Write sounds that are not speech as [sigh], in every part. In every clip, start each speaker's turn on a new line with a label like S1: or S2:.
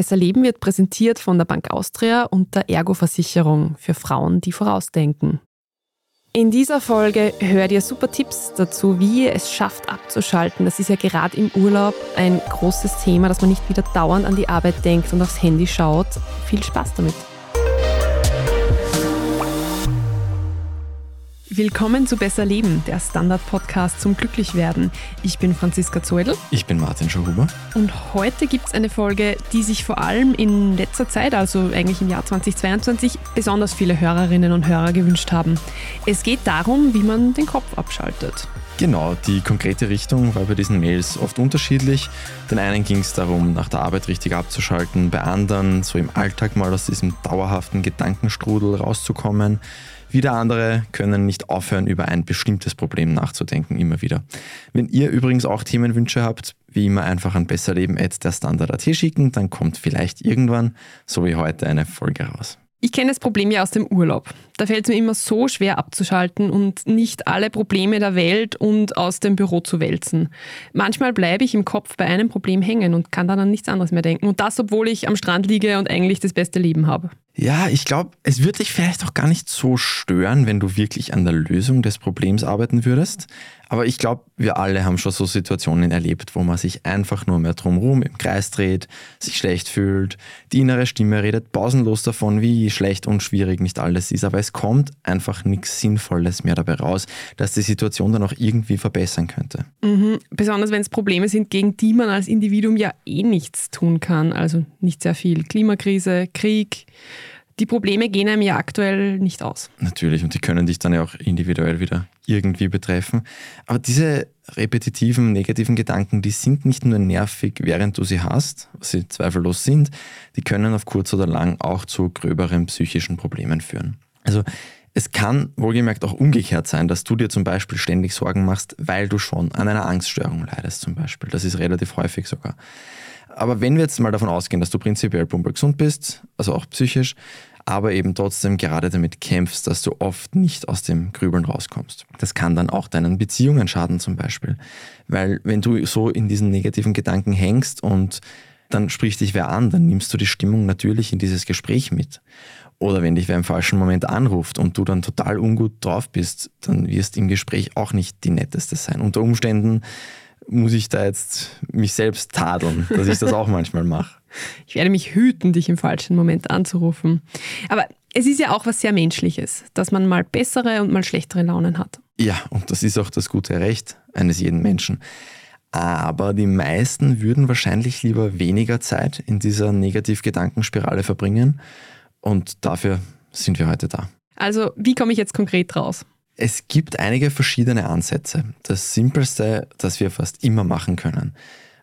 S1: Besser Leben wird präsentiert von der Bank Austria und der Ergo-Versicherung für Frauen, die vorausdenken. In dieser Folge hört ihr super Tipps dazu, wie ihr es schafft abzuschalten. Das ist ja gerade im Urlaub ein großes Thema, dass man nicht wieder dauernd an die Arbeit denkt und aufs Handy schaut. Viel Spaß damit! Willkommen zu Besser Leben, der Standard-Podcast zum Glücklichwerden. Ich bin Franziska Zoedl.
S2: Ich bin Martin Schauhuber.
S1: Und heute gibt es eine Folge, die sich vor allem in letzter Zeit, also eigentlich im Jahr 2022, besonders viele Hörerinnen und Hörer gewünscht haben. Es geht darum, wie man den Kopf abschaltet.
S2: Genau, die konkrete Richtung war bei diesen Mails oft unterschiedlich. Den einen ging es darum, nach der Arbeit richtig abzuschalten, bei anderen so im Alltag mal aus diesem dauerhaften Gedankenstrudel rauszukommen. Wieder andere können nicht aufhören, über ein bestimmtes Problem nachzudenken, immer wieder. Wenn ihr übrigens auch Themenwünsche habt, wie immer einfach an besserleben.at der Standard.at schicken, dann kommt vielleicht irgendwann, so wie heute, eine Folge raus.
S1: Ich kenne das Problem ja aus dem Urlaub. Da fällt es mir immer so schwer abzuschalten und nicht alle Probleme der Welt und aus dem Büro zu wälzen. Manchmal bleibe ich im Kopf bei einem Problem hängen und kann dann an nichts anderes mehr denken. Und das, obwohl ich am Strand liege und eigentlich das beste Leben habe.
S2: Ja, ich glaube, es würde dich vielleicht auch gar nicht so stören, wenn du wirklich an der Lösung des Problems arbeiten würdest. Aber ich glaube, wir alle haben schon so Situationen erlebt, wo man sich einfach nur mehr drumherum im Kreis dreht, sich schlecht fühlt, die innere Stimme redet pausenlos davon, wie schlecht und schwierig nicht alles ist. Aber es kommt einfach nichts Sinnvolles mehr dabei raus, dass die Situation dann auch irgendwie verbessern könnte.
S1: Mhm. Besonders wenn es Probleme sind, gegen die man als Individuum ja eh nichts tun kann. Also nicht sehr viel. Klimakrise, Krieg die Probleme gehen einem ja aktuell nicht aus.
S2: Natürlich, und die können dich dann ja auch individuell wieder irgendwie betreffen. Aber diese repetitiven, negativen Gedanken, die sind nicht nur nervig, während du sie hast, was sie zweifellos sind, die können auf kurz oder lang auch zu gröberen psychischen Problemen führen. Also es kann wohlgemerkt auch umgekehrt sein, dass du dir zum Beispiel ständig Sorgen machst, weil du schon an einer Angststörung leidest zum Beispiel. Das ist relativ häufig sogar. Aber wenn wir jetzt mal davon ausgehen, dass du prinzipiell gesund bist, also auch psychisch, aber eben trotzdem gerade damit kämpfst, dass du oft nicht aus dem Grübeln rauskommst. Das kann dann auch deinen Beziehungen schaden zum Beispiel. Weil wenn du so in diesen negativen Gedanken hängst und dann spricht dich wer an, dann nimmst du die Stimmung natürlich in dieses Gespräch mit. Oder wenn dich wer im falschen Moment anruft und du dann total ungut drauf bist, dann wirst im Gespräch auch nicht die netteste sein. Unter Umständen muss ich da jetzt mich selbst tadeln, dass ich das auch [laughs] manchmal mache.
S1: Ich werde mich hüten, dich im falschen Moment anzurufen. Aber es ist ja auch was sehr Menschliches, dass man mal bessere und mal schlechtere Launen hat.
S2: Ja, und das ist auch das gute Recht eines jeden Menschen. Aber die meisten würden wahrscheinlich lieber weniger Zeit in dieser Negativ-Gedankenspirale verbringen. Und dafür sind wir heute da.
S1: Also, wie komme ich jetzt konkret raus?
S2: Es gibt einige verschiedene Ansätze. Das Simpelste, das wir fast immer machen können,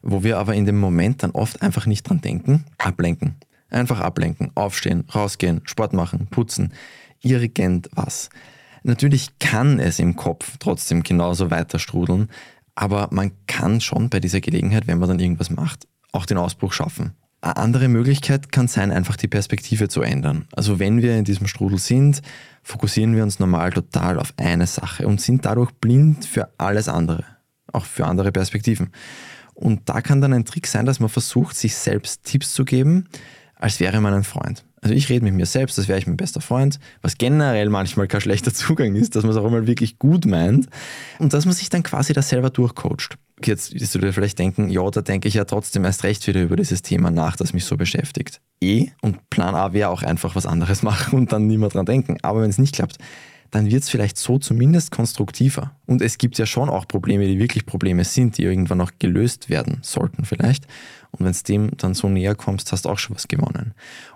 S2: wo wir aber in dem Moment dann oft einfach nicht dran denken, ablenken. Einfach ablenken, aufstehen, rausgehen, Sport machen, putzen, irgend was. Natürlich kann es im Kopf trotzdem genauso weiter strudeln, aber man kann schon bei dieser Gelegenheit, wenn man dann irgendwas macht, auch den Ausbruch schaffen. Eine andere Möglichkeit kann sein, einfach die Perspektive zu ändern. Also wenn wir in diesem Strudel sind, fokussieren wir uns normal total auf eine Sache und sind dadurch blind für alles andere, auch für andere Perspektiven. Und da kann dann ein Trick sein, dass man versucht, sich selbst Tipps zu geben, als wäre man ein Freund. Also ich rede mit mir selbst, als wäre ich mein bester Freund, was generell manchmal kein schlechter Zugang ist, dass man es auch immer wirklich gut meint und dass man sich dann quasi das selber durchcoacht. Jetzt wirst du dir vielleicht denken, ja, da denke ich ja trotzdem erst recht wieder über dieses Thema nach, das mich so beschäftigt. Eh, und Plan A wäre auch einfach was anderes [laughs] machen und dann nie mehr dran denken. Aber wenn es nicht klappt, dann wird es vielleicht so zumindest konstruktiver. Und es gibt ja schon auch Probleme, die wirklich Probleme sind, die irgendwann auch gelöst werden sollten vielleicht. Und wenn es dem dann so näher kommst, hast du auch schon was gewonnen.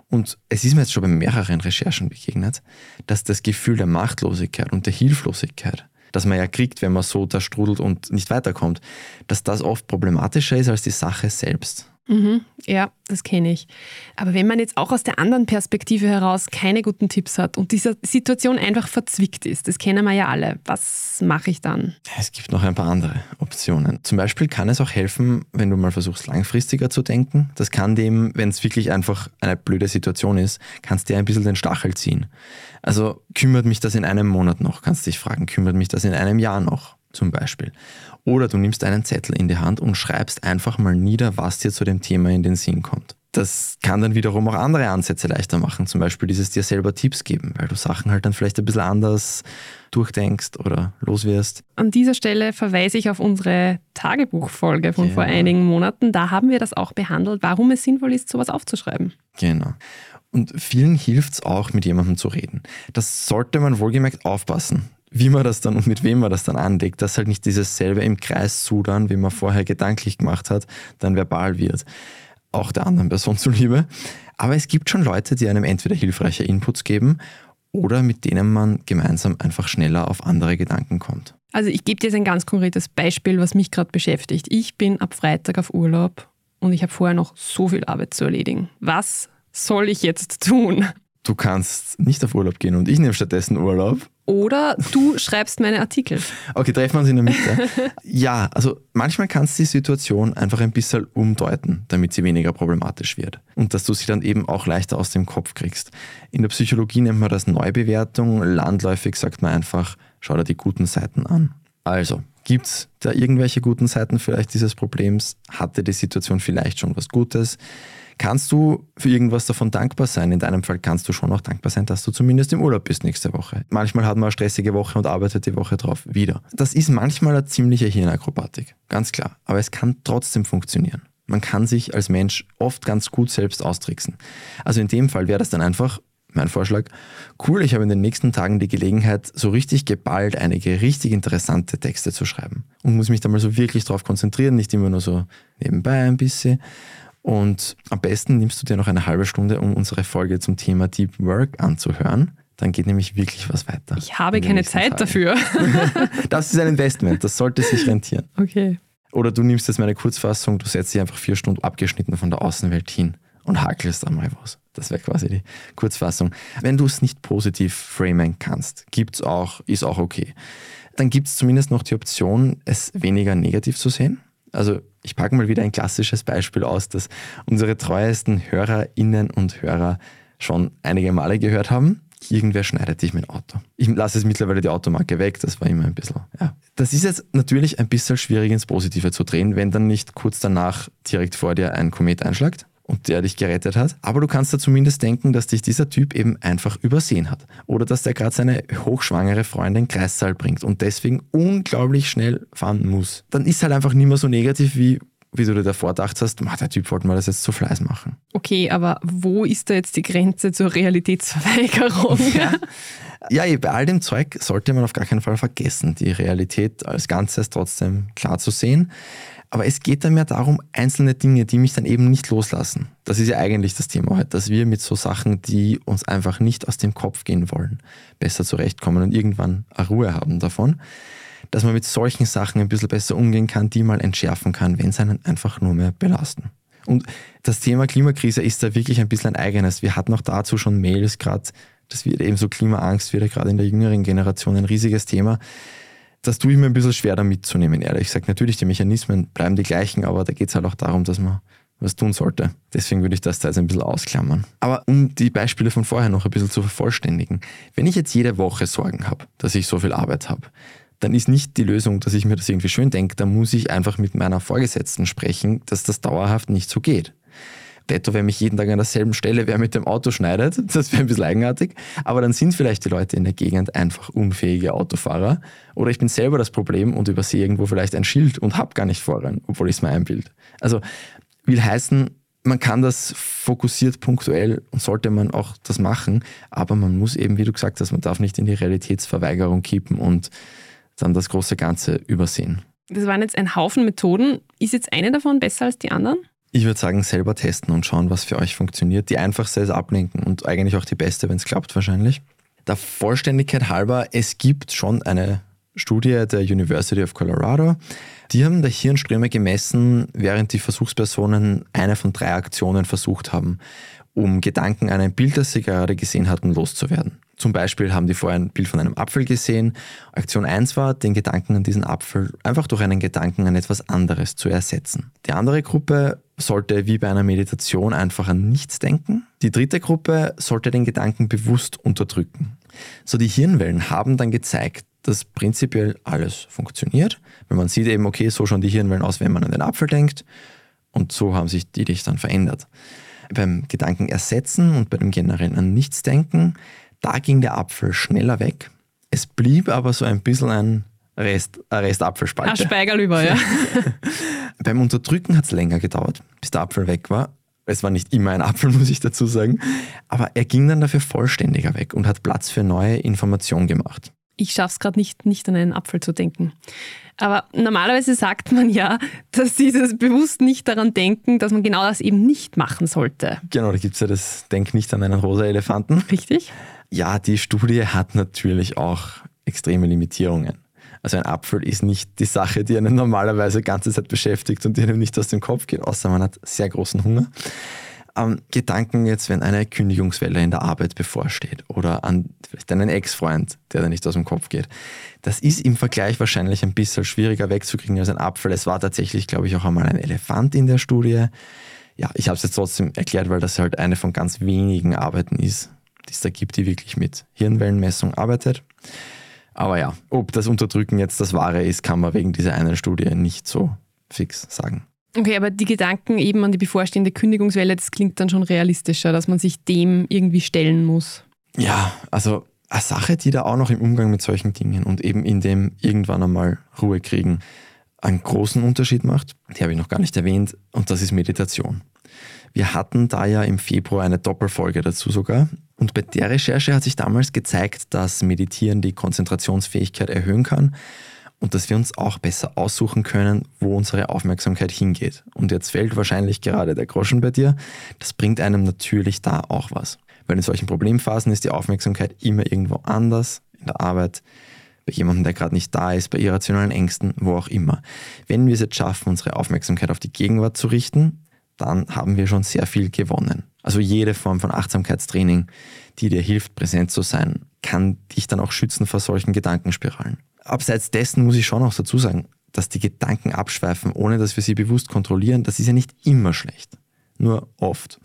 S2: Und es ist mir jetzt schon bei mehreren Recherchen begegnet, dass das Gefühl der Machtlosigkeit und der Hilflosigkeit, das man ja kriegt, wenn man so da strudelt und nicht weiterkommt, dass das oft problematischer ist als die Sache selbst.
S1: Mhm, ja, das kenne ich. Aber wenn man jetzt auch aus der anderen Perspektive heraus keine guten Tipps hat und diese Situation einfach verzwickt ist, das kennen wir ja alle, was mache ich dann?
S2: Es gibt noch ein paar andere Optionen. Zum Beispiel kann es auch helfen, wenn du mal versuchst, langfristiger zu denken. Das kann dem, wenn es wirklich einfach eine blöde Situation ist, kannst dir ein bisschen den Stachel ziehen. Also kümmert mich das in einem Monat noch, kannst dich fragen, kümmert mich das in einem Jahr noch? Zum Beispiel. Oder du nimmst einen Zettel in die Hand und schreibst einfach mal nieder, was dir zu dem Thema in den Sinn kommt. Das kann dann wiederum auch andere Ansätze leichter machen, zum Beispiel dieses dir selber Tipps geben, weil du Sachen halt dann vielleicht ein bisschen anders durchdenkst oder loswirst.
S1: An dieser Stelle verweise ich auf unsere Tagebuchfolge von ja. vor einigen Monaten. Da haben wir das auch behandelt, warum es sinnvoll ist, sowas aufzuschreiben.
S2: Genau. Und vielen hilft es auch, mit jemandem zu reden. Das sollte man wohlgemerkt aufpassen wie man das dann und mit wem man das dann anlegt, dass halt nicht dieses selbe im Kreis sudern, wie man vorher gedanklich gemacht hat, dann verbal wird. Auch der anderen Person [laughs] zuliebe. Aber es gibt schon Leute, die einem entweder hilfreiche Inputs geben oder mit denen man gemeinsam einfach schneller auf andere Gedanken kommt.
S1: Also ich gebe dir jetzt ein ganz konkretes Beispiel, was mich gerade beschäftigt. Ich bin ab Freitag auf Urlaub und ich habe vorher noch so viel Arbeit zu erledigen. Was soll ich jetzt tun?
S2: Du kannst nicht auf Urlaub gehen und ich nehme stattdessen Urlaub
S1: oder du schreibst meine Artikel.
S2: Okay, treffen wir uns in der Mitte. ja, also manchmal kannst du die Situation einfach ein bisschen umdeuten, damit sie weniger problematisch wird. Und dass du sie dann eben auch leichter aus dem Kopf kriegst. In der Psychologie nennt man das Neubewertung. Landläufig sagt man einfach, schau dir die guten Seiten an. Also, gibt es da irgendwelche guten Seiten vielleicht dieses Problems? Hatte die Situation vielleicht schon was Gutes? Kannst du für irgendwas davon dankbar sein? In deinem Fall kannst du schon auch dankbar sein, dass du zumindest im Urlaub bist nächste Woche. Manchmal hat man eine stressige Woche und arbeitet die Woche drauf wieder. Das ist manchmal eine ziemliche Hirnakrobatik, ganz klar. Aber es kann trotzdem funktionieren. Man kann sich als Mensch oft ganz gut selbst austricksen. Also in dem Fall wäre das dann einfach mein Vorschlag. Cool, ich habe in den nächsten Tagen die Gelegenheit, so richtig geballt einige richtig interessante Texte zu schreiben. Und muss mich da mal so wirklich drauf konzentrieren, nicht immer nur so nebenbei ein bisschen. Und am besten nimmst du dir noch eine halbe Stunde, um unsere Folge zum Thema Deep Work anzuhören. Dann geht nämlich wirklich was weiter.
S1: Ich habe keine Zeit Tagen. dafür. [laughs]
S2: das ist ein Investment, das sollte sich rentieren.
S1: Okay.
S2: Oder du nimmst jetzt meine Kurzfassung, du setzt dich einfach vier Stunden abgeschnitten von der Außenwelt hin und hakelst einmal was. Das wäre quasi die Kurzfassung. Wenn du es nicht positiv framen kannst, gibt es auch, ist auch okay. Dann gibt es zumindest noch die Option, es weniger negativ zu sehen. Also ich packe mal wieder ein klassisches Beispiel aus, das unsere treuesten Hörerinnen und Hörer schon einige Male gehört haben. Irgendwer schneidet dich mit dem Auto. Ich lasse es mittlerweile die Automarke weg, das war immer ein bisschen, ja. Das ist jetzt natürlich ein bisschen schwierig ins Positive zu drehen, wenn dann nicht kurz danach direkt vor dir ein Komet einschlagt und der dich gerettet hat. Aber du kannst da zumindest denken, dass dich dieser Typ eben einfach übersehen hat. Oder dass der gerade seine hochschwangere Freundin Kreissaal bringt und deswegen unglaublich schnell fahren muss. Dann ist halt einfach nicht mehr so negativ wie wie du dir davor gedacht hast, der Typ wollte mal das jetzt zu Fleiß machen.
S1: Okay, aber wo ist da jetzt die Grenze zur Realitätsverweigerung? [laughs]
S2: Ja. ja, bei all dem Zeug sollte man auf gar keinen Fall vergessen, die Realität als Ganzes trotzdem klar zu sehen. Aber es geht dann mehr darum, einzelne Dinge, die mich dann eben nicht loslassen. Das ist ja eigentlich das Thema heute, dass wir mit so Sachen, die uns einfach nicht aus dem Kopf gehen wollen, besser zurechtkommen und irgendwann eine Ruhe haben davon. Dass man mit solchen Sachen ein bisschen besser umgehen kann, die mal entschärfen kann, wenn sie einen einfach nur mehr belasten. Und das Thema Klimakrise ist da wirklich ein bisschen ein eigenes. Wir hatten auch dazu schon Mails gerade, das wird eben so Klimaangst wieder gerade in der jüngeren Generation ein riesiges Thema das tue ich mir ein bisschen schwer da mitzunehmen, ehrlich gesagt. Natürlich, die Mechanismen bleiben die gleichen, aber da geht es halt auch darum, dass man was tun sollte. Deswegen würde ich das da jetzt ein bisschen ausklammern. Aber um die Beispiele von vorher noch ein bisschen zu vervollständigen. Wenn ich jetzt jede Woche Sorgen habe, dass ich so viel Arbeit habe, dann ist nicht die Lösung, dass ich mir das irgendwie schön denke. Da muss ich einfach mit meiner Vorgesetzten sprechen, dass das dauerhaft nicht so geht. Detto, wenn mich jeden Tag an derselben Stelle wer mit dem Auto schneidet, das wäre ein bisschen eigenartig. Aber dann sind vielleicht die Leute in der Gegend einfach unfähige Autofahrer. Oder ich bin selber das Problem und übersehe irgendwo vielleicht ein Schild und habe gar nicht Vorrang, obwohl ich es mir einbild. Also will heißen, man kann das fokussiert punktuell und sollte man auch das machen, aber man muss eben, wie du gesagt hast, man darf nicht in die Realitätsverweigerung kippen und dann das große Ganze übersehen.
S1: Das waren jetzt ein Haufen Methoden. Ist jetzt eine davon besser als die anderen?
S2: Ich würde sagen, selber testen und schauen, was für euch funktioniert. Die einfachste ist ablenken und eigentlich auch die beste, wenn es klappt wahrscheinlich. Der Vollständigkeit halber, es gibt schon eine Studie der University of Colorado. Die haben der Hirnströme gemessen, während die Versuchspersonen eine von drei Aktionen versucht haben, um Gedanken an ein Bild, das sie gerade gesehen hatten, loszuwerden. Zum Beispiel haben die vorher ein Bild von einem Apfel gesehen. Aktion 1 war, den Gedanken an diesen Apfel einfach durch einen Gedanken an etwas anderes zu ersetzen. Die andere Gruppe sollte wie bei einer Meditation einfach an nichts denken. Die dritte Gruppe sollte den Gedanken bewusst unterdrücken. So die Hirnwellen haben dann gezeigt, dass prinzipiell alles funktioniert. Wenn man sieht eben, okay, so schauen die Hirnwellen aus, wenn man an den Apfel denkt. Und so haben sich die dich dann verändert. Beim Gedanken ersetzen und bei dem generellen an nichts denken, da ging der Apfel schneller weg. Es blieb aber so ein bisschen ein Rest, Rest Apfelspalte.
S1: Ein Speigerl über, ja. [laughs]
S2: Beim Unterdrücken hat es länger gedauert, bis der Apfel weg war. Es war nicht immer ein Apfel, [laughs] muss ich dazu sagen. Aber er ging dann dafür vollständiger weg und hat Platz für neue Informationen gemacht.
S1: Ich schaffe es gerade nicht, nicht an einen Apfel zu denken. Aber normalerweise sagt man ja, dass sie das bewusst nicht daran denken, dass man genau das eben nicht machen sollte.
S2: Genau, da gibt es ja das Denk nicht an einen rosa Elefanten.
S1: Richtig?
S2: Ja, die Studie hat natürlich auch extreme Limitierungen. Also ein Apfel ist nicht die Sache, die einen normalerweise die ganze Zeit beschäftigt und die einem nicht aus dem Kopf geht, außer man hat sehr großen Hunger. Ähm, Gedanken jetzt, wenn eine Kündigungswelle in der Arbeit bevorsteht oder an vielleicht einen Ex-Freund, der da nicht aus dem Kopf geht. Das ist im Vergleich wahrscheinlich ein bisschen schwieriger wegzukriegen als ein Apfel. Es war tatsächlich, glaube ich, auch einmal ein Elefant in der Studie. Ja, ich habe es jetzt trotzdem erklärt, weil das halt eine von ganz wenigen Arbeiten ist, die es da gibt, die wirklich mit Hirnwellenmessung arbeitet. Aber ja, ob das Unterdrücken jetzt das Wahre ist, kann man wegen dieser einen Studie nicht so fix sagen.
S1: Okay, aber die Gedanken eben an die bevorstehende Kündigungswelle, das klingt dann schon realistischer, dass man sich dem irgendwie stellen muss.
S2: Ja, also eine Sache, die da auch noch im Umgang mit solchen Dingen und eben in dem irgendwann einmal Ruhe kriegen einen großen Unterschied macht, die habe ich noch gar nicht erwähnt, und das ist Meditation. Wir hatten da ja im Februar eine Doppelfolge dazu sogar. Und bei der Recherche hat sich damals gezeigt, dass Meditieren die Konzentrationsfähigkeit erhöhen kann und dass wir uns auch besser aussuchen können, wo unsere Aufmerksamkeit hingeht. Und jetzt fällt wahrscheinlich gerade der Groschen bei dir. Das bringt einem natürlich da auch was. Weil in solchen Problemphasen ist die Aufmerksamkeit immer irgendwo anders, in der Arbeit, bei jemandem, der gerade nicht da ist, bei irrationalen Ängsten, wo auch immer. Wenn wir es jetzt schaffen, unsere Aufmerksamkeit auf die Gegenwart zu richten, dann haben wir schon sehr viel gewonnen. Also jede Form von Achtsamkeitstraining, die dir hilft, präsent zu sein, kann dich dann auch schützen vor solchen Gedankenspiralen. Abseits dessen muss ich schon auch dazu sagen, dass die Gedanken abschweifen, ohne dass wir sie bewusst kontrollieren, das ist ja nicht immer schlecht. Nur oft.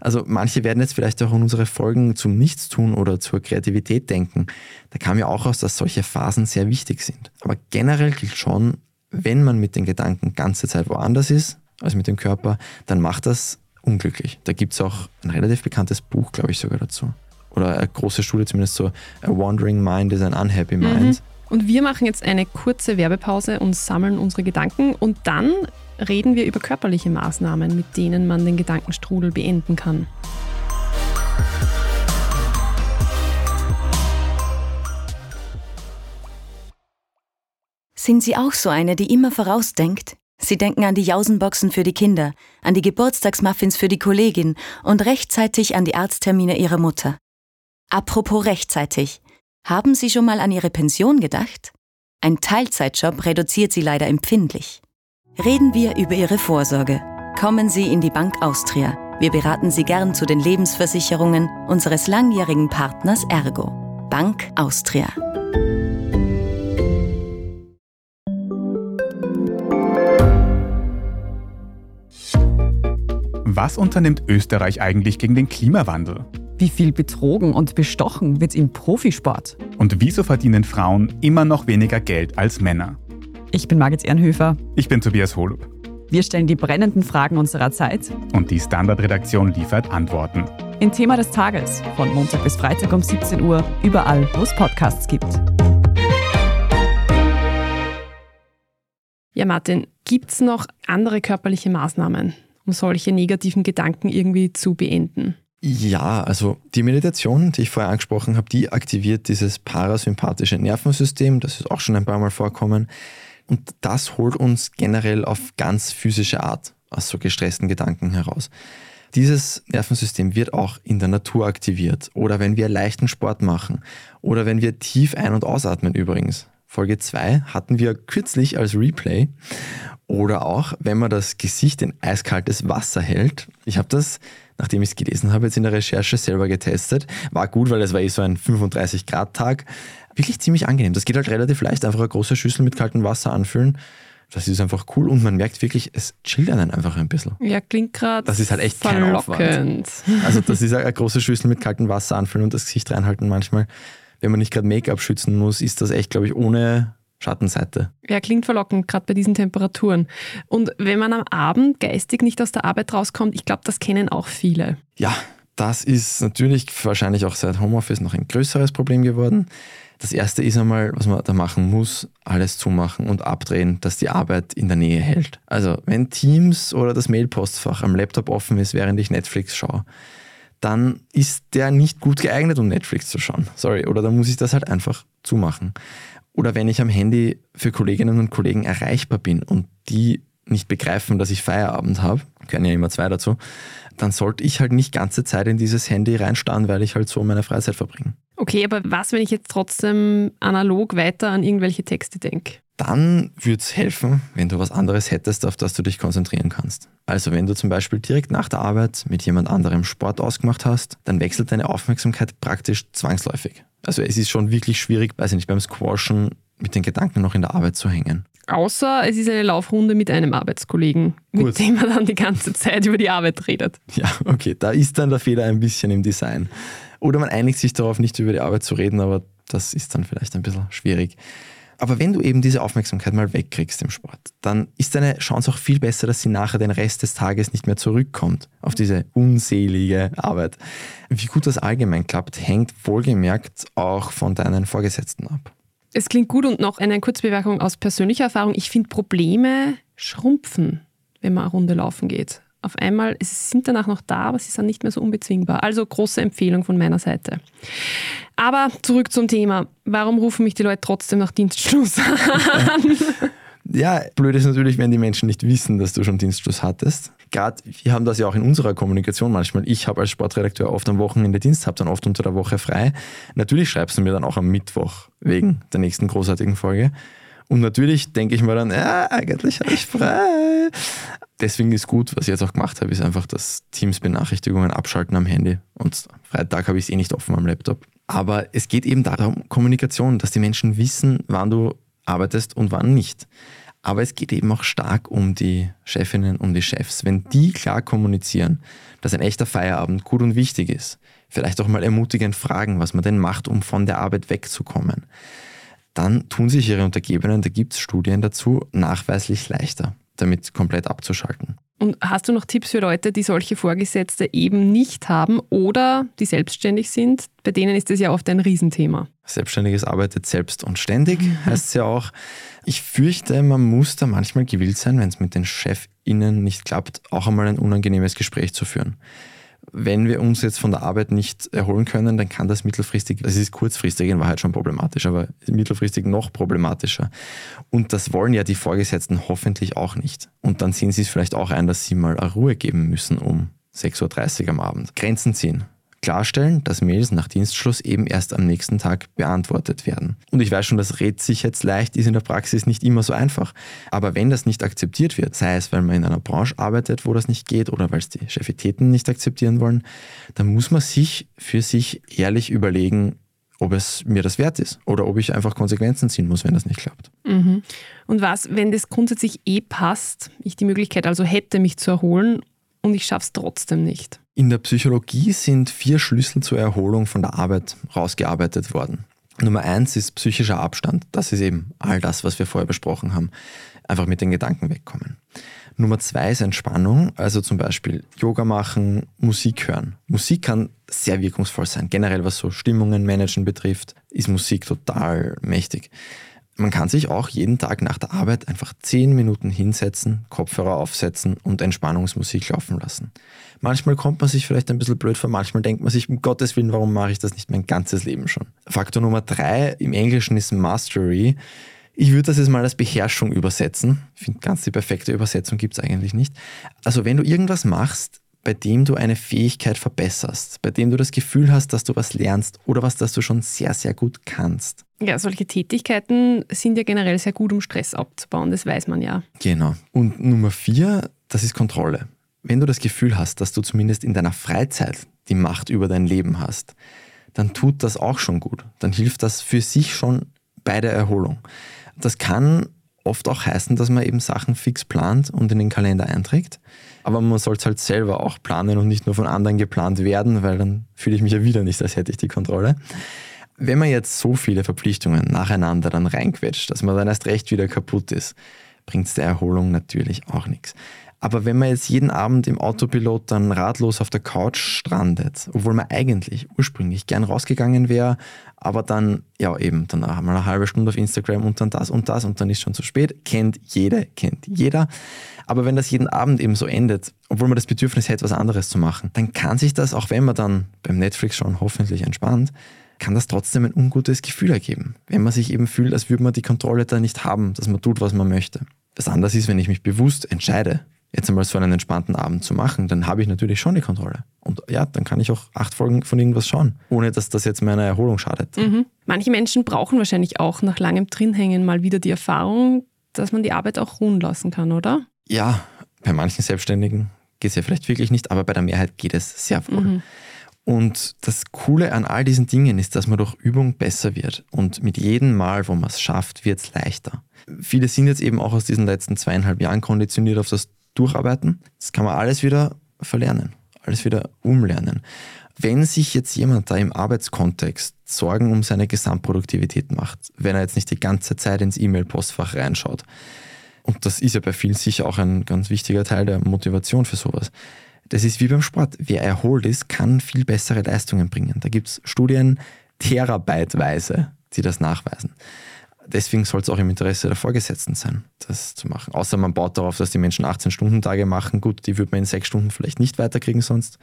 S2: Also manche werden jetzt vielleicht auch an unsere Folgen zum Nichtstun oder zur Kreativität denken. Da kam ja auch aus, dass solche Phasen sehr wichtig sind. Aber generell gilt schon, wenn man mit den Gedanken ganze Zeit woanders ist, als mit dem Körper, dann macht das unglücklich. Da gibt es auch ein relativ bekanntes Buch, glaube ich, sogar dazu. Oder eine große Studie, zumindest so, A Wandering Mind is an Unhappy Mind. Mhm.
S1: Und wir machen jetzt eine kurze Werbepause und sammeln unsere Gedanken und dann reden wir über körperliche Maßnahmen, mit denen man den Gedankenstrudel beenden kann.
S3: Sind Sie auch so eine, die immer vorausdenkt? Sie denken an die Jausenboxen für die Kinder, an die Geburtstagsmuffins für die Kollegin und rechtzeitig an die Arzttermine ihrer Mutter. Apropos rechtzeitig. Haben Sie schon mal an Ihre Pension gedacht? Ein Teilzeitjob reduziert Sie leider empfindlich. Reden wir über Ihre Vorsorge. Kommen Sie in die Bank Austria. Wir beraten Sie gern zu den Lebensversicherungen unseres langjährigen Partners Ergo. Bank Austria.
S4: Was unternimmt Österreich eigentlich gegen den Klimawandel?
S5: Wie viel betrogen und bestochen wird im Profisport?
S4: Und wieso verdienen Frauen immer noch weniger Geld als Männer?
S5: Ich bin Margit Ehrenhöfer.
S4: Ich bin Tobias Holub.
S5: Wir stellen die brennenden Fragen unserer Zeit.
S4: Und die Standardredaktion liefert Antworten.
S5: In Thema des Tages von Montag bis Freitag um 17 Uhr, überall, wo es Podcasts gibt.
S1: Ja, Martin, gibt es noch andere körperliche Maßnahmen, um solche negativen Gedanken irgendwie zu beenden?
S2: Ja, also die Meditation, die ich vorher angesprochen habe, die aktiviert dieses parasympathische Nervensystem, das ist auch schon ein paar Mal vorkommen. Und das holt uns generell auf ganz physische Art aus so gestressten Gedanken heraus. Dieses Nervensystem wird auch in der Natur aktiviert oder wenn wir leichten Sport machen oder wenn wir tief ein- und ausatmen übrigens. Folge 2 hatten wir kürzlich als Replay oder auch, wenn man das Gesicht in eiskaltes Wasser hält. Ich habe das, nachdem ich es gelesen habe, jetzt in der Recherche selber getestet. War gut, weil es war eh so ein 35-Grad-Tag. Wirklich ziemlich angenehm. Das geht halt relativ leicht. Einfach eine große Schüssel mit kaltem Wasser anfüllen. Das ist einfach cool und man merkt wirklich, es chillt einen einfach ein bisschen.
S1: Ja, klingt gerade.
S2: Das ist halt echt kein Aufwand. Also, das ist [laughs] eine große Schüssel mit kaltem Wasser anfüllen und das Gesicht reinhalten manchmal. Wenn man nicht gerade Make-up schützen muss, ist das echt, glaube ich, ohne Schattenseite.
S1: Ja, klingt verlockend, gerade bei diesen Temperaturen. Und wenn man am Abend geistig nicht aus der Arbeit rauskommt, ich glaube, das kennen auch viele.
S2: Ja, das ist natürlich wahrscheinlich auch seit Homeoffice noch ein größeres Problem geworden. Das erste ist einmal, was man da machen muss, alles zumachen und abdrehen, dass die Arbeit in der Nähe hält. Also, wenn Teams oder das Mailpostfach am Laptop offen ist, während ich Netflix schaue, dann ist der nicht gut geeignet, um Netflix zu schauen. Sorry, oder dann muss ich das halt einfach zumachen. Oder wenn ich am Handy für Kolleginnen und Kollegen erreichbar bin und die nicht begreifen, dass ich Feierabend habe, können ja immer zwei dazu, dann sollte ich halt nicht ganze Zeit in dieses Handy reinstarren, weil ich halt so meine Freizeit verbringe.
S1: Okay, aber was, wenn ich jetzt trotzdem analog weiter an irgendwelche Texte denke?
S2: Dann würde es helfen, wenn du was anderes hättest, auf das du dich konzentrieren kannst. Also wenn du zum Beispiel direkt nach der Arbeit mit jemand anderem Sport ausgemacht hast, dann wechselt deine Aufmerksamkeit praktisch zwangsläufig. Also es ist schon wirklich schwierig, weiß ich nicht, beim Squashen mit den Gedanken noch in der Arbeit zu hängen.
S1: Außer es ist eine Laufrunde mit einem Arbeitskollegen, Gut. mit dem man dann die ganze Zeit über die Arbeit redet.
S2: Ja, okay, da ist dann der Fehler ein bisschen im Design. Oder man einigt sich darauf, nicht über die Arbeit zu reden, aber das ist dann vielleicht ein bisschen schwierig. Aber wenn du eben diese Aufmerksamkeit mal wegkriegst im Sport, dann ist deine Chance auch viel besser, dass sie nachher den Rest des Tages nicht mehr zurückkommt auf diese unselige Arbeit. Wie gut das allgemein klappt, hängt wohlgemerkt auch von deinen Vorgesetzten ab.
S1: Es klingt gut und noch eine Kurzbemerkung aus persönlicher Erfahrung. Ich finde Probleme schrumpfen, wenn man eine Runde laufen geht auf einmal, es sind danach noch da, aber sie sind nicht mehr so unbezwingbar. Also große Empfehlung von meiner Seite. Aber zurück zum Thema. Warum rufen mich die Leute trotzdem nach Dienstschluss [laughs] an?
S2: Ja, blöd ist natürlich, wenn die Menschen nicht wissen, dass du schon Dienstschluss hattest. Gerade, wir haben das ja auch in unserer Kommunikation manchmal. Ich habe als Sportredakteur oft am Wochenende Dienst, habe dann oft unter der Woche frei. Natürlich schreibst du mir dann auch am Mittwoch wegen der nächsten großartigen Folge. Und natürlich denke ich mir dann, ja, eigentlich habe ich frei. Deswegen ist gut, was ich jetzt auch gemacht habe, ist einfach das Teams-Benachrichtigungen abschalten am Handy. Und Freitag habe ich es eh nicht offen am Laptop. Aber es geht eben darum, Kommunikation, dass die Menschen wissen, wann du arbeitest und wann nicht. Aber es geht eben auch stark um die Chefinnen, um die Chefs. Wenn die klar kommunizieren, dass ein echter Feierabend gut und wichtig ist, vielleicht auch mal ermutigend fragen, was man denn macht, um von der Arbeit wegzukommen, dann tun sich ihre Untergebenen, da gibt es Studien dazu, nachweislich leichter, damit komplett abzuschalten.
S1: Und hast du noch Tipps für Leute, die solche Vorgesetzte eben nicht haben oder die selbstständig sind? Bei denen ist das ja oft ein Riesenthema.
S2: Selbstständiges arbeitet selbst und ständig, mhm. heißt es ja auch. Ich fürchte, man muss da manchmal gewillt sein, wenn es mit den ChefInnen nicht klappt, auch einmal ein unangenehmes Gespräch zu führen wenn wir uns jetzt von der Arbeit nicht erholen können, dann kann das mittelfristig, das ist kurzfristig in Wahrheit schon problematisch, aber mittelfristig noch problematischer. Und das wollen ja die Vorgesetzten hoffentlich auch nicht. Und dann sehen sie es vielleicht auch ein, dass sie mal Ruhe geben müssen um 6.30 Uhr am Abend. Grenzen ziehen klarstellen, dass Mails nach Dienstschluss eben erst am nächsten Tag beantwortet werden. Und ich weiß schon, das redet sich jetzt leicht, ist in der Praxis nicht immer so einfach. Aber wenn das nicht akzeptiert wird, sei es, weil man in einer Branche arbeitet, wo das nicht geht oder weil es die Chefitäten nicht akzeptieren wollen, dann muss man sich für sich ehrlich überlegen, ob es mir das wert ist oder ob ich einfach Konsequenzen ziehen muss, wenn das nicht klappt.
S1: Mhm. Und was, wenn das grundsätzlich eh passt, ich die Möglichkeit also hätte, mich zu erholen und ich schaffe es trotzdem nicht?
S2: In der Psychologie sind vier Schlüssel zur Erholung von der Arbeit rausgearbeitet worden. Nummer eins ist psychischer Abstand. Das ist eben all das, was wir vorher besprochen haben. Einfach mit den Gedanken wegkommen. Nummer zwei ist Entspannung, also zum Beispiel Yoga machen, Musik hören. Musik kann sehr wirkungsvoll sein. Generell was so Stimmungen managen betrifft, ist Musik total mächtig. Man kann sich auch jeden Tag nach der Arbeit einfach zehn Minuten hinsetzen, Kopfhörer aufsetzen und Entspannungsmusik laufen lassen. Manchmal kommt man sich vielleicht ein bisschen blöd vor, manchmal denkt man sich, um Gottes Willen, warum mache ich das nicht mein ganzes Leben schon? Faktor Nummer drei im Englischen ist Mastery. Ich würde das jetzt mal als Beherrschung übersetzen. Ich finde, ganz die perfekte Übersetzung gibt es eigentlich nicht. Also wenn du irgendwas machst, bei dem du eine Fähigkeit verbesserst, bei dem du das Gefühl hast, dass du was lernst oder was, das du schon sehr, sehr gut kannst.
S1: Ja, solche Tätigkeiten sind ja generell sehr gut, um Stress abzubauen, das weiß man ja.
S2: Genau. Und Nummer vier, das ist Kontrolle. Wenn du das Gefühl hast, dass du zumindest in deiner Freizeit die Macht über dein Leben hast, dann tut das auch schon gut. Dann hilft das für sich schon bei der Erholung. Das kann oft auch heißen, dass man eben Sachen fix plant und in den Kalender einträgt. Aber man soll es halt selber auch planen und nicht nur von anderen geplant werden, weil dann fühle ich mich ja wieder nicht, als hätte ich die Kontrolle. Wenn man jetzt so viele Verpflichtungen nacheinander dann reinquetscht, dass man dann erst recht wieder kaputt ist, bringt es der Erholung natürlich auch nichts. Aber wenn man jetzt jeden Abend im Autopilot dann ratlos auf der Couch strandet, obwohl man eigentlich ursprünglich gern rausgegangen wäre, aber dann, ja eben, dann mal eine halbe Stunde auf Instagram und dann das und das und dann ist schon zu spät, kennt jede, kennt jeder. Aber wenn das jeden Abend eben so endet, obwohl man das Bedürfnis hätte, was anderes zu machen, dann kann sich das, auch wenn man dann beim Netflix schon hoffentlich entspannt, kann das trotzdem ein ungutes Gefühl ergeben. Wenn man sich eben fühlt, als würde man die Kontrolle da nicht haben, dass man tut, was man möchte. Das anders ist, wenn ich mich bewusst entscheide, jetzt einmal so einen entspannten Abend zu machen, dann habe ich natürlich schon die Kontrolle. Und ja, dann kann ich auch acht Folgen von irgendwas schauen, ohne dass das jetzt meiner Erholung schadet.
S1: Mhm. Manche Menschen brauchen wahrscheinlich auch nach langem Drinhängen mal wieder die Erfahrung, dass man die Arbeit auch ruhen lassen kann, oder?
S2: Ja, bei manchen Selbstständigen geht es ja vielleicht wirklich nicht, aber bei der Mehrheit geht es sehr wohl. Mhm. Und das Coole an all diesen Dingen ist, dass man durch Übung besser wird. Und mit jedem Mal, wo man es schafft, wird es leichter. Viele sind jetzt eben auch aus diesen letzten zweieinhalb Jahren konditioniert auf das Durcharbeiten. Das kann man alles wieder verlernen, alles wieder umlernen. Wenn sich jetzt jemand da im Arbeitskontext Sorgen um seine Gesamtproduktivität macht, wenn er jetzt nicht die ganze Zeit ins E-Mail-Postfach reinschaut, und das ist ja bei vielen sicher auch ein ganz wichtiger Teil der Motivation für sowas. Das ist wie beim Sport. Wer erholt ist, kann viel bessere Leistungen bringen. Da gibt es Studien terabyteweise, die das nachweisen deswegen soll es auch im Interesse der Vorgesetzten sein, das zu machen. Außer man baut darauf, dass die Menschen 18-Stunden-Tage machen. Gut, die würde man in sechs Stunden vielleicht nicht weiterkriegen sonst,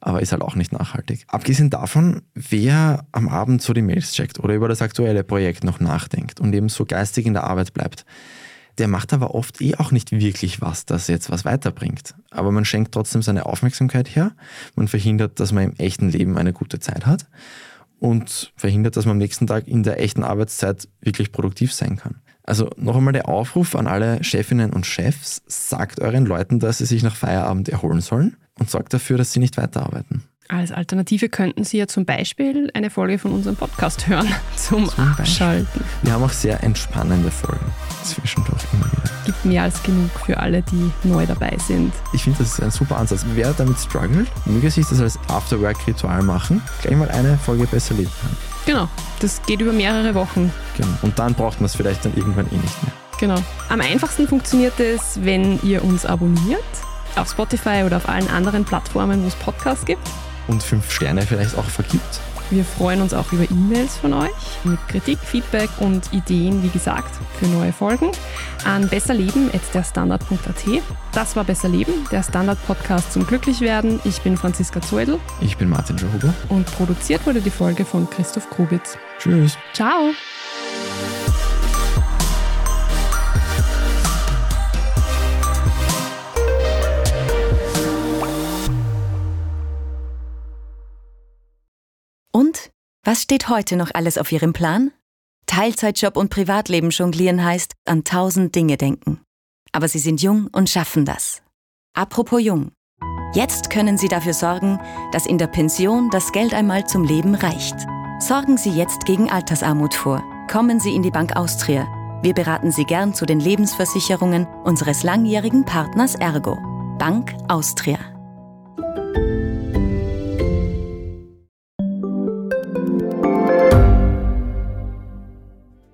S2: aber ist halt auch nicht nachhaltig. Abgesehen davon, wer am Abend so die Mails checkt oder über das aktuelle Projekt noch nachdenkt und eben so geistig in der Arbeit bleibt, der macht aber oft eh auch nicht wirklich was, das jetzt was weiterbringt. Aber man schenkt trotzdem seine Aufmerksamkeit her, man verhindert, dass man im echten Leben eine gute Zeit hat und verhindert, dass man am nächsten Tag in der echten Arbeitszeit wirklich produktiv sein kann. Also noch einmal der Aufruf an alle Chefinnen und Chefs, sagt euren Leuten, dass sie sich nach Feierabend erholen sollen und sorgt dafür, dass sie nicht weiterarbeiten.
S1: Als Alternative könnten Sie ja zum Beispiel eine Folge von unserem Podcast hören [laughs] zum, zum Abschalten.
S2: Wir haben auch sehr entspannende Folgen.
S1: Gibt mehr als genug für alle, die neu dabei sind.
S2: Ich finde, das ist ein super Ansatz. Wer damit struggelt, möge sich das als Afterwork-Ritual machen, gleich mal eine Folge besser leben kann.
S1: Genau, das geht über mehrere Wochen.
S2: Genau. Und dann braucht man es vielleicht dann irgendwann eh nicht mehr.
S1: Genau. Am einfachsten funktioniert es, wenn ihr uns abonniert auf Spotify oder auf allen anderen Plattformen, wo es Podcasts gibt
S2: und fünf Sterne vielleicht auch vergibt.
S1: Wir freuen uns auch über E-Mails von euch mit Kritik, Feedback und Ideen, wie gesagt, für neue Folgen an besserleben.derstandard.at. Das war Besser Leben, der Standard-Podcast zum Glücklichwerden. Ich bin Franziska Zoedl.
S2: Ich bin Martin Johuber.
S1: Und produziert wurde die Folge von Christoph Krubitz.
S2: Tschüss.
S1: Ciao.
S3: Was steht heute noch alles auf Ihrem Plan? Teilzeitjob und Privatleben jonglieren heißt an tausend Dinge denken. Aber Sie sind jung und schaffen das. Apropos jung. Jetzt können Sie dafür sorgen, dass in der Pension das Geld einmal zum Leben reicht. Sorgen Sie jetzt gegen Altersarmut vor. Kommen Sie in die Bank Austria. Wir beraten Sie gern zu den Lebensversicherungen unseres langjährigen Partners Ergo. Bank Austria.